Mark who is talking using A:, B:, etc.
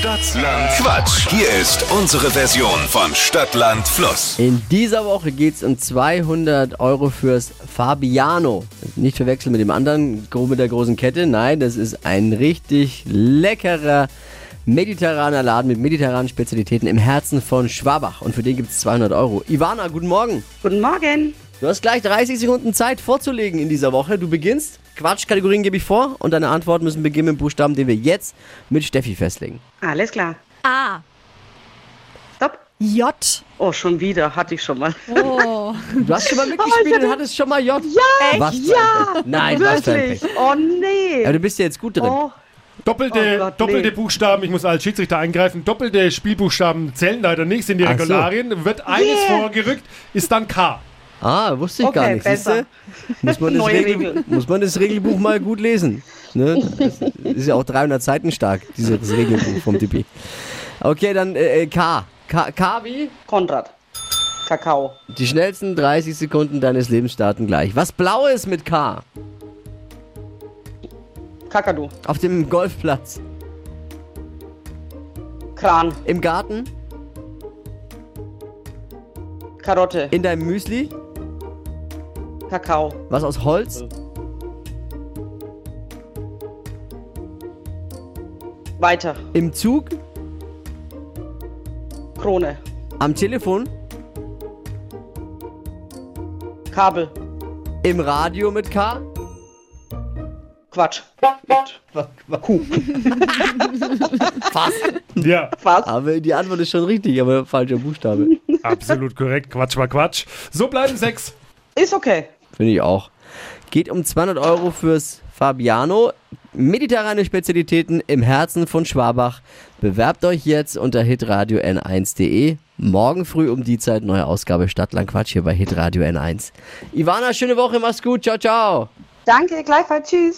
A: Stadtland Quatsch. Hier ist unsere Version von Stadtland Fluss.
B: In dieser Woche geht es um 200 Euro fürs Fabiano. Nicht verwechseln mit dem anderen, mit der großen Kette. Nein, das ist ein richtig leckerer mediterraner Laden mit mediterranen Spezialitäten im Herzen von Schwabach. Und für den gibt es 200 Euro. Ivana, guten Morgen.
C: Guten Morgen.
B: Du hast gleich 30 Sekunden Zeit vorzulegen in dieser Woche. Du beginnst. Quatschkategorien gebe ich vor und deine Antworten müssen beginnen mit dem Buchstaben, den wir jetzt mit Steffi festlegen.
C: Alles klar.
D: A.
C: Stopp.
D: J.
C: Oh, schon wieder. Hatte ich schon mal.
D: Oh.
B: Du hast schon mal mitgespielt und hattest schon mal J. Ja, was Pech. Nein, was
C: Wirklich?
B: Pech.
C: Oh, nee.
B: Aber du bist ja jetzt gut drin.
C: Oh,
E: Doppelte,
C: Oh Gott,
E: doppelte
C: nee.
E: Buchstaben, ich muss als Schiedsrichter eingreifen, doppelte Spielbuchstaben zählen leider nicht, sind die
B: Ach so.
E: Regularien. Wird eines
C: Yeah.
E: vorgerückt, ist dann K.
B: Ah, wusste ich
C: Okay,
B: gar nicht.
C: besser.
B: Muss man, Regel, muss man das Regelbuch mal gut lesen. Ne? Das ist ja auch 300 Seiten stark, dieses Regelbuch vom Tippi. Okay, dann äh, äh, K. K. K wie?
C: Konrad. Kakao.
B: Die schnellsten 30 Sekunden deines Lebens starten gleich. Was Blaues mit K?
C: Kakadu.
B: Auf dem Golfplatz.
C: Kran.
B: Im Garten?
C: Karotte.
B: In deinem Müsli?
C: Kakao.
B: Was aus Holz?
C: Weiter.
B: Im Zug?
C: Krone.
B: Am Telefon?
C: Kabel.
B: Im Radio mit K?
C: Quatsch.
B: Kuh. Fast.
E: Ja,
C: Was?
B: Aber die Antwort ist schon richtig, aber falscher Buchstabe.
E: absolut korrekt. Quatsch war Quatsch. So bleiben sechs.
C: Ist okay.
B: Finde ich auch. Geht um 200 Euro fürs Fabiano. Mediterrane Spezialitäten im Herzen von Schwabach. Bewerbt euch jetzt unter hitradio n1.de. Morgen früh um die Zeit neue Ausgabe Stadtland Quatsch hier bei hitradio n1. Ivana, schöne Woche, mach's gut. Ciao, ciao.
C: Danke, gleichfalls. Tschüss.